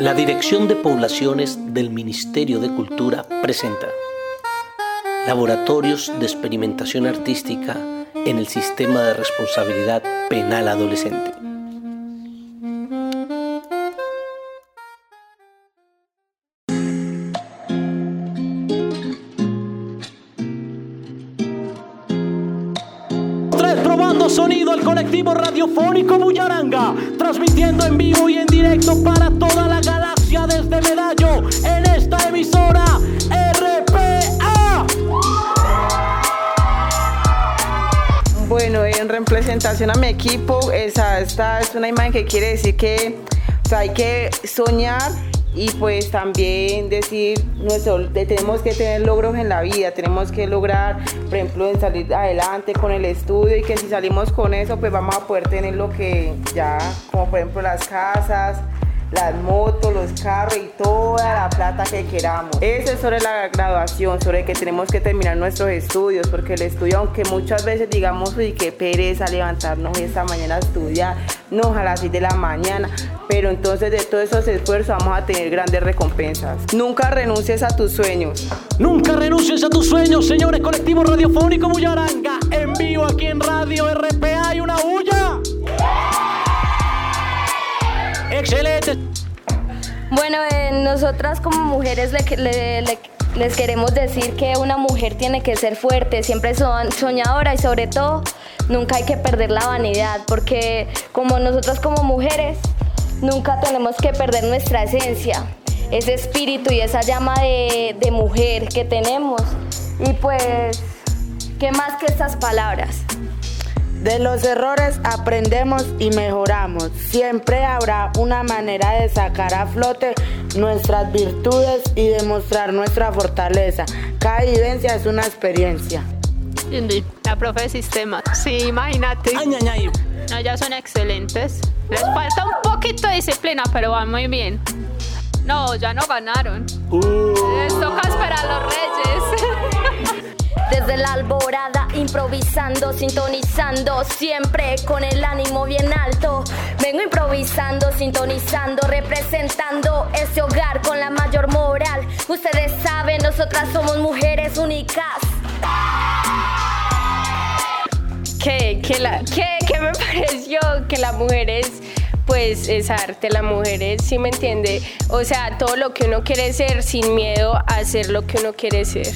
La Dirección de Poblaciones del Ministerio de Cultura presenta Laboratorios de Experimentación Artística en el Sistema de Responsabilidad Penal Adolescente. Sonido al colectivo radiofónico Bullaranga, transmitiendo en vivo y en directo para toda la galaxia desde Medallo en esta emisora RPA. Bueno, en representación a mi equipo, esa, esta es una imagen que quiere decir que hay que soñar y pues también decir, nuestro, tenemos que tener logros en la vida, tenemos que lograr, por ejemplo, en salir adelante con el estudio y que si salimos con eso, pues vamos a poder tener lo que ya, como por ejemplo las casas, las motos, los carros y toda la plata que queramos. Eso es sobre la graduación, sobre que tenemos que terminar nuestros estudios, porque el estudio, aunque muchas veces digamos, uy, qué pereza levantarnos esta mañana a estudiar, no a las 6 de la mañana, pero entonces de todos esos esfuerzos vamos a tener grandes recompensas. Nunca renuncies a tus sueños. Nunca renuncies a tus sueños, señores colectivo radiofónico Bullaranga, en vivo aquí en Radio RPA y una bulla. Excelente. Bueno, eh, nosotras como mujeres le- le- le- les queremos decir que una mujer tiene que ser fuerte, siempre son soñadora y sobre todo nunca hay que perder la vanidad, porque como nosotras como mujeres nunca tenemos que perder nuestra esencia, ese espíritu y esa llama de, de mujer que tenemos. Y pues, ¿qué más que estas palabras? De los errores aprendemos y mejoramos. Siempre habrá una manera de sacar a flote nuestras virtudes y demostrar nuestra fortaleza. Cada vivencia es una experiencia. La profe de sistemas. Sí, imagínate. Ay, ay, ay. No, ya son excelentes. Les falta un poquito de disciplina, pero van muy bien. No, ya no ganaron. Les toca esperar a los reyes. Desde la alborada, improvisando, sintonizando, siempre con el ánimo bien alto. Vengo improvisando, sintonizando, representando este hogar con la mayor moral. Ustedes saben, nosotras somos mujeres únicas. que, que, la, que, que me pareció que la mujer es, pues es arte, la mujer es, sí me entiende, o sea, todo lo que uno quiere ser sin miedo a hacer lo que uno quiere ser.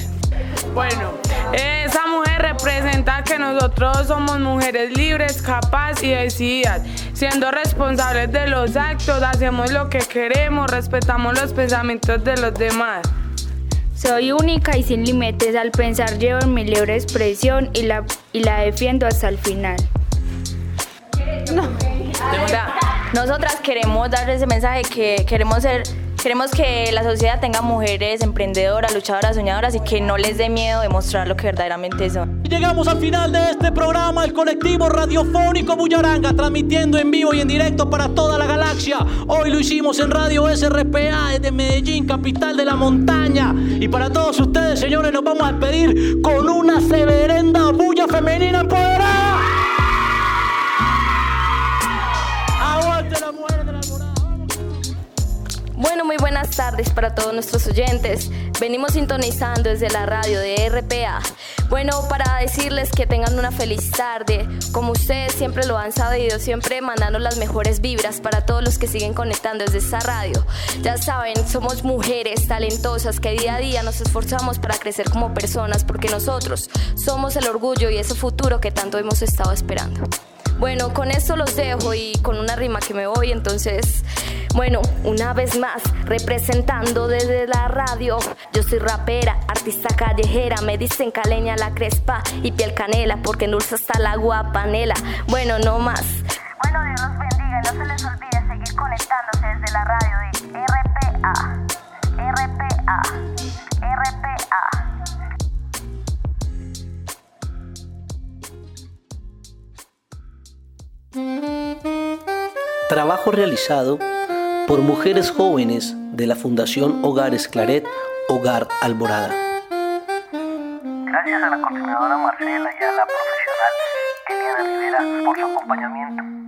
Bueno, esa mujer representa que nosotros somos mujeres libres, capaces y decididas. Siendo responsables de los actos, hacemos lo que queremos, respetamos los pensamientos de los demás. Soy única y sin límites al pensar llevo mi libre expresión y la, y la defiendo hasta el final. O sea, nosotras queremos dar ese mensaje que queremos ser, queremos que la sociedad tenga mujeres emprendedoras, luchadoras, soñadoras y que no les dé miedo demostrar lo que verdaderamente son. Llegamos al final de este programa, el colectivo radiofónico Bullaranga, transmitiendo en vivo y en directo para toda la galaxia. Hoy lo hicimos en Radio SRPA desde Medellín, capital de la montaña. Y para todos ustedes, señores, nos vamos a despedir con una severenda bulla femenina empoderada. Bueno, muy buenas tardes para todos nuestros oyentes. Venimos sintonizando desde la radio de RPA. Bueno, para decirles que tengan una feliz tarde. Como ustedes siempre lo han sabido, siempre mandando las mejores vibras para todos los que siguen conectando desde esta radio. Ya saben, somos mujeres talentosas que día a día nos esforzamos para crecer como personas porque nosotros somos el orgullo y ese futuro que tanto hemos estado esperando. Bueno, con esto los dejo y con una rima que me voy, entonces, bueno, una vez más, representando desde la radio, yo soy rapera, artista callejera, me dicen caleña la crespa y piel canela, porque en dulce está la guapanela. Bueno, no más. Bueno, Dios los bendiga no se les olvide seguir conectándose desde la radio de Trabajo realizado por mujeres jóvenes de la Fundación Hogares Claret, Hogar Alborada. Gracias a la coordinadora Marcela y a la profesional Eliana Rivera por su acompañamiento.